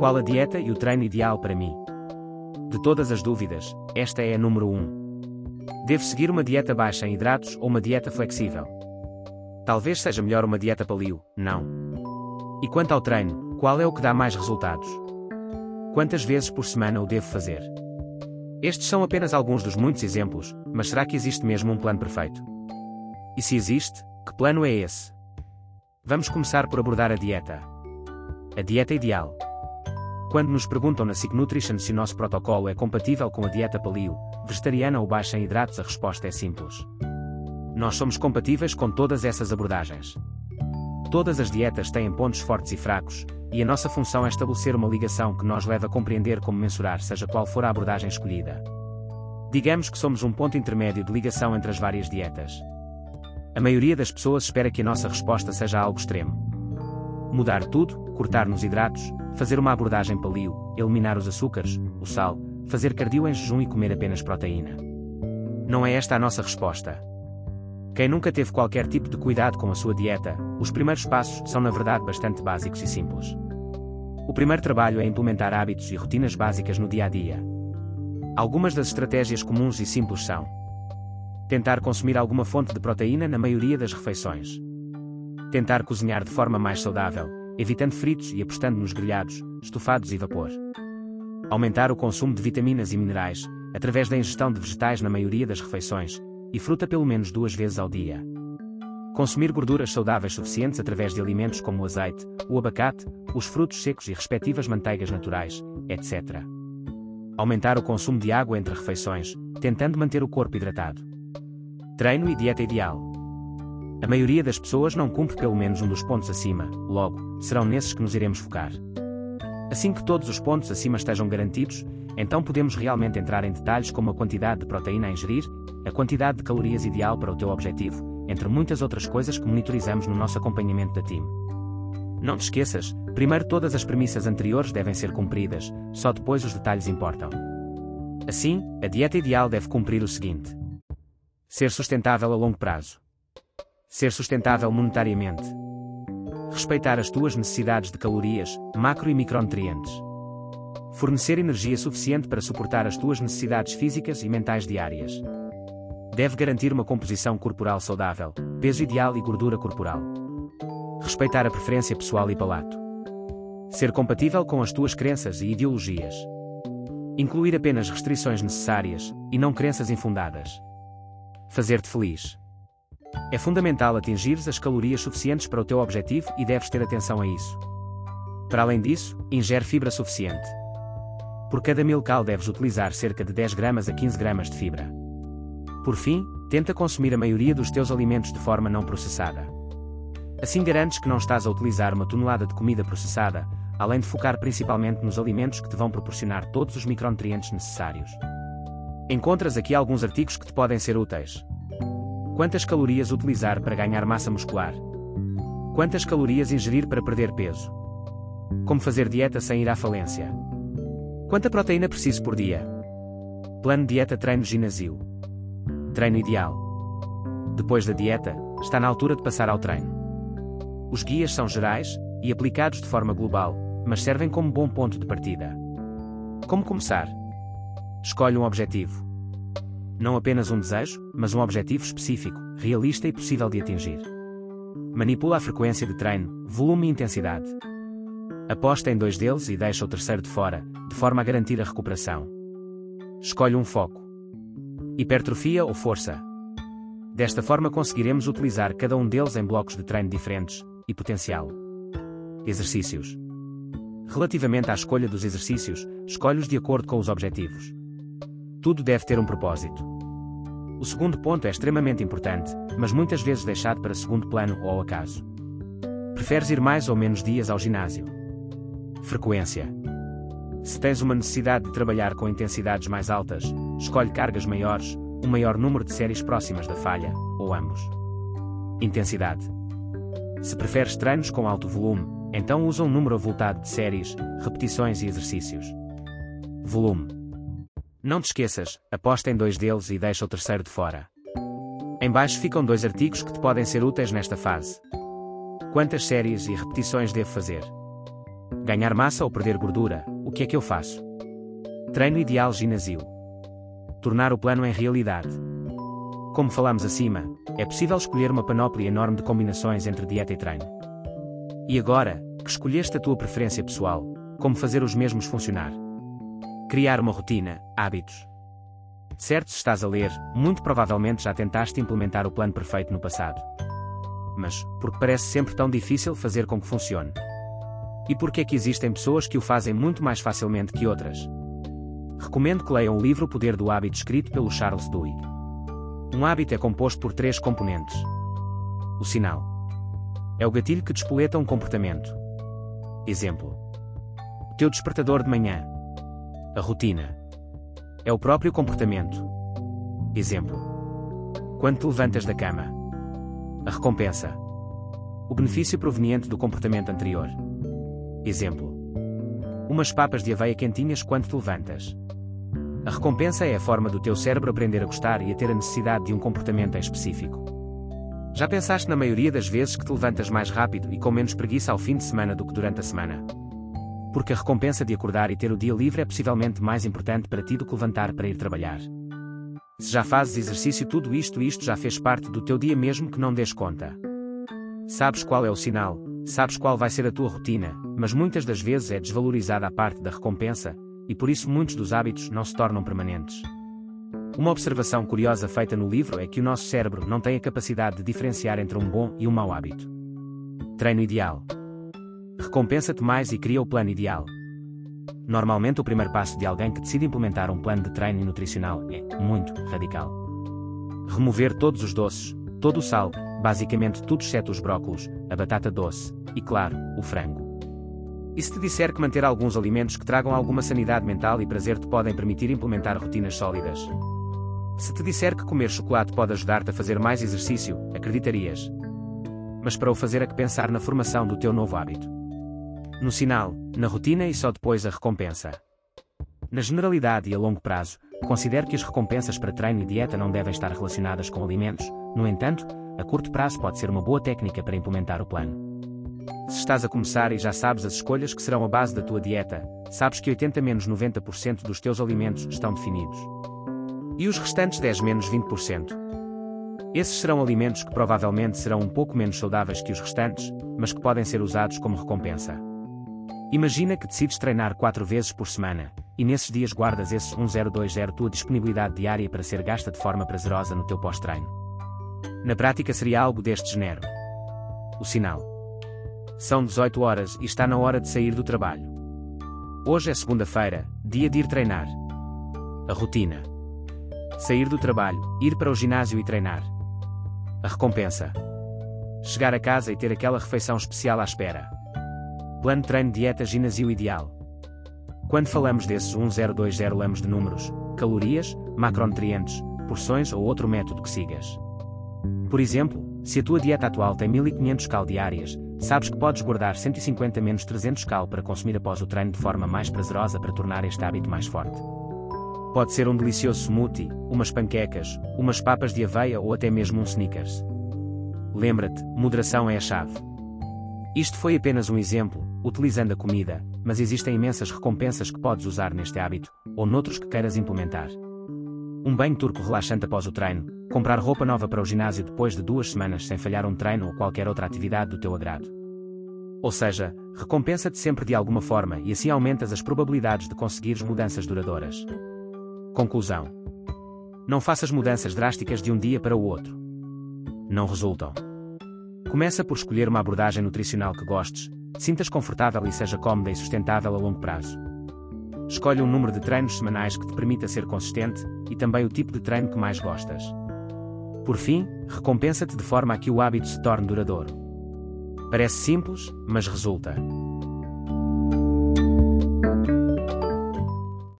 Qual a dieta e o treino ideal para mim? De todas as dúvidas, esta é a número 1. Um. Devo seguir uma dieta baixa em hidratos ou uma dieta flexível? Talvez seja melhor uma dieta paleo, não. E quanto ao treino, qual é o que dá mais resultados? Quantas vezes por semana o devo fazer? Estes são apenas alguns dos muitos exemplos, mas será que existe mesmo um plano perfeito? E se existe, que plano é esse? Vamos começar por abordar a dieta. A dieta ideal. Quando nos perguntam na SIC Nutrition se nosso protocolo é compatível com a dieta paleo, vegetariana ou baixa em hidratos, a resposta é simples. Nós somos compatíveis com todas essas abordagens. Todas as dietas têm pontos fortes e fracos, e a nossa função é estabelecer uma ligação que nos leva a compreender como mensurar seja qual for a abordagem escolhida. Digamos que somos um ponto intermédio de ligação entre as várias dietas. A maioria das pessoas espera que a nossa resposta seja algo extremo. Mudar tudo, cortar nos hidratos, fazer uma abordagem paleo, eliminar os açúcares, o sal, fazer cardio em jejum e comer apenas proteína. Não é esta a nossa resposta. Quem nunca teve qualquer tipo de cuidado com a sua dieta, os primeiros passos são na verdade bastante básicos e simples. O primeiro trabalho é implementar hábitos e rotinas básicas no dia a dia. Algumas das estratégias comuns e simples são: tentar consumir alguma fonte de proteína na maioria das refeições, tentar cozinhar de forma mais saudável, evitando fritos e apostando nos grelhados, estofados e vapor. Aumentar o consumo de vitaminas e minerais, através da ingestão de vegetais na maioria das refeições, e fruta pelo menos duas vezes ao dia. Consumir gorduras saudáveis suficientes através de alimentos como o azeite, o abacate, os frutos secos e respectivas manteigas naturais, etc. Aumentar o consumo de água entre refeições, tentando manter o corpo hidratado. Treino e dieta ideal. A maioria das pessoas não cumpre pelo menos um dos pontos acima, logo, serão nesses que nos iremos focar. Assim que todos os pontos acima estejam garantidos, então podemos realmente entrar em detalhes como a quantidade de proteína a ingerir, a quantidade de calorias ideal para o teu objetivo, entre muitas outras coisas que monitorizamos no nosso acompanhamento da team. Não te esqueças, primeiro todas as premissas anteriores devem ser cumpridas, só depois os detalhes importam. Assim, a dieta ideal deve cumprir o seguinte: ser sustentável a longo prazo, ser sustentável monetariamente, respeitar as tuas necessidades de calorias, macro e micronutrientes fornecer energia suficiente para suportar as tuas necessidades físicas e mentais diárias. Deve garantir uma composição corporal saudável, peso ideal e gordura corporal. Respeitar a preferência pessoal e palato. Ser compatível com as tuas crenças e ideologias. Incluir apenas restrições necessárias, e não crenças infundadas. Fazer-te feliz. É fundamental atingires as calorias suficientes para o teu objetivo e deves ter atenção a isso. Para além disso, ingere fibra suficiente. Por cada mil cal deves utilizar cerca de 10 gramas a 15 gramas de fibra. Por fim, tenta consumir a maioria dos teus alimentos de forma não processada. Assim garantes que não estás a utilizar uma tonelada de comida processada, além de focar principalmente nos alimentos que te vão proporcionar todos os micronutrientes necessários. Encontras aqui alguns artigos que te podem ser úteis. Quantas calorias utilizar para ganhar massa muscular? Quantas calorias ingerir para perder peso? Como fazer dieta sem ir à falência? Quanta proteína preciso por dia? Plano dieta treino ginásio. Treino ideal. Depois da dieta, está na altura de passar ao treino. Os guias são gerais e aplicados de forma global, mas servem como bom ponto de partida. Como começar? Escolhe um objetivo. Não apenas um desejo, mas um objetivo específico, realista e possível de atingir. Manipula a frequência de treino, volume e intensidade. Aposta em dois deles e deixa o terceiro de fora, de forma a garantir a recuperação. Escolhe um foco. Hipertrofia ou força. Desta forma conseguiremos utilizar cada um deles em blocos de treino diferentes e potencial. Exercícios. Relativamente à escolha dos exercícios, escolhe-os de acordo com os objetivos. Tudo deve ter um propósito. O segundo ponto é extremamente importante, mas muitas vezes deixado para segundo plano ou ao acaso. Preferes ir mais ou menos dias ao ginásio? Frequência. Se tens uma necessidade de trabalhar com intensidades mais altas, escolhe cargas maiores, um maior número de séries próximas da falha, ou ambos. Intensidade. Se preferes treinos com alto volume, então usa um número avultado de séries, repetições e exercícios. Volume. Não te esqueças, aposta em dois deles e deixa o terceiro de fora. Em baixo ficam dois artigos que te podem ser úteis nesta fase. Quantas séries e repetições devo fazer? Ganhar massa ou perder gordura, o que é que eu faço? Treino ideal ginásio. Tornar o plano em realidade. Como falamos acima, é possível escolher uma panóplia enorme de combinações entre dieta e treino. E agora, que escolheste a tua preferência pessoal, como fazer os mesmos funcionar? Criar uma rotina, hábitos. Certo, se estás a ler, muito provavelmente já tentaste implementar o plano perfeito no passado. Mas, porque parece sempre tão difícil fazer com que funcione? E por que é que existem pessoas que o fazem muito mais facilmente que outras? Recomendo que leiam o livro O Poder do Hábito escrito pelo Charles Duhigg. Um hábito é composto por três componentes. O sinal. É o gatilho que despoleta um comportamento. Exemplo. O teu despertador de manhã. A rotina. É o próprio comportamento. Exemplo. Quando te levantas da cama. A recompensa. O benefício proveniente do comportamento anterior. Exemplo. Umas papas de aveia quentinhas quando te levantas. A recompensa é a forma do teu cérebro aprender a gostar e a ter a necessidade de um comportamento em específico. Já pensaste na maioria das vezes que te levantas mais rápido e com menos preguiça ao fim de semana do que durante a semana? Porque a recompensa de acordar e ter o dia livre é possivelmente mais importante para ti do que levantar para ir trabalhar. Se já fazes exercício, tudo isto isto já fez parte do teu dia mesmo que não des conta. Sabes qual é o sinal, sabes qual vai ser a tua rotina, mas muitas das vezes é desvalorizada a parte da recompensa, e por isso muitos dos hábitos não se tornam permanentes. Uma observação curiosa feita no livro é que o nosso cérebro não tem a capacidade de diferenciar entre um bom e um mau hábito. Treino ideal. Recompensa-te mais e cria o plano ideal. Normalmente, o primeiro passo de alguém que decide implementar um plano de treino nutricional é muito radical. Remover todos os doces, todo o sal, basicamente tudo exceto os brócolos, a batata doce e, claro, o frango. E se te disser que manter alguns alimentos que tragam alguma sanidade mental e prazer te podem permitir implementar rotinas sólidas? Se te disser que comer chocolate pode ajudar-te a fazer mais exercício, acreditarias. Mas para o fazer há que pensar na formação do teu novo hábito. No sinal, na rotina e só depois a recompensa. Na generalidade e a longo prazo, considero que as recompensas para treino e dieta não devem estar relacionadas com alimentos, no entanto, a curto prazo pode ser uma boa técnica para implementar o plano. Se estás a começar e já sabes as escolhas que serão a base da tua dieta, sabes que 80 menos 90% dos teus alimentos estão definidos. E os restantes 10 menos 20%. Esses serão alimentos que provavelmente serão um pouco menos saudáveis que os restantes, mas que podem ser usados como recompensa. Imagina que decides treinar 4 vezes por semana, e nesses dias guardas esse 1020 tua disponibilidade diária para ser gasta de forma prazerosa no teu pós-treino. Na prática seria algo deste género. O sinal. São 18 horas e está na hora de sair do trabalho. Hoje é segunda-feira, dia de ir treinar. A rotina. Sair do trabalho, ir para o ginásio e treinar. A recompensa. Chegar a casa e ter aquela refeição especial à espera. Plano treino dieta ginásio ideal. Quando falamos desses 1020 lamos de números, calorias, macronutrientes, porções ou outro método que sigas. Por exemplo, se a tua dieta atual tem 1500 cal diárias, Sabes que podes guardar 150 menos 300 cal para consumir após o treino de forma mais prazerosa para tornar este hábito mais forte. Pode ser um delicioso smoothie, umas panquecas, umas papas de aveia ou até mesmo um sneakers. Lembra-te, moderação é a chave. Isto foi apenas um exemplo, utilizando a comida, mas existem imensas recompensas que podes usar neste hábito, ou noutros que queiras implementar. Um banho turco relaxante após o treino, comprar roupa nova para o ginásio depois de duas semanas sem falhar um treino ou qualquer outra atividade do teu agrado. Ou seja, recompensa-te sempre de alguma forma e assim aumentas as probabilidades de conseguires mudanças duradouras. Conclusão: Não faças mudanças drásticas de um dia para o outro. Não resultam. Começa por escolher uma abordagem nutricional que gostes, sintas confortável e seja cómoda e sustentável a longo prazo. Escolhe um número de treinos semanais que te permita ser consistente e também o tipo de treino que mais gostas. Por fim, recompensa-te de forma a que o hábito se torne duradouro. Parece simples, mas resulta.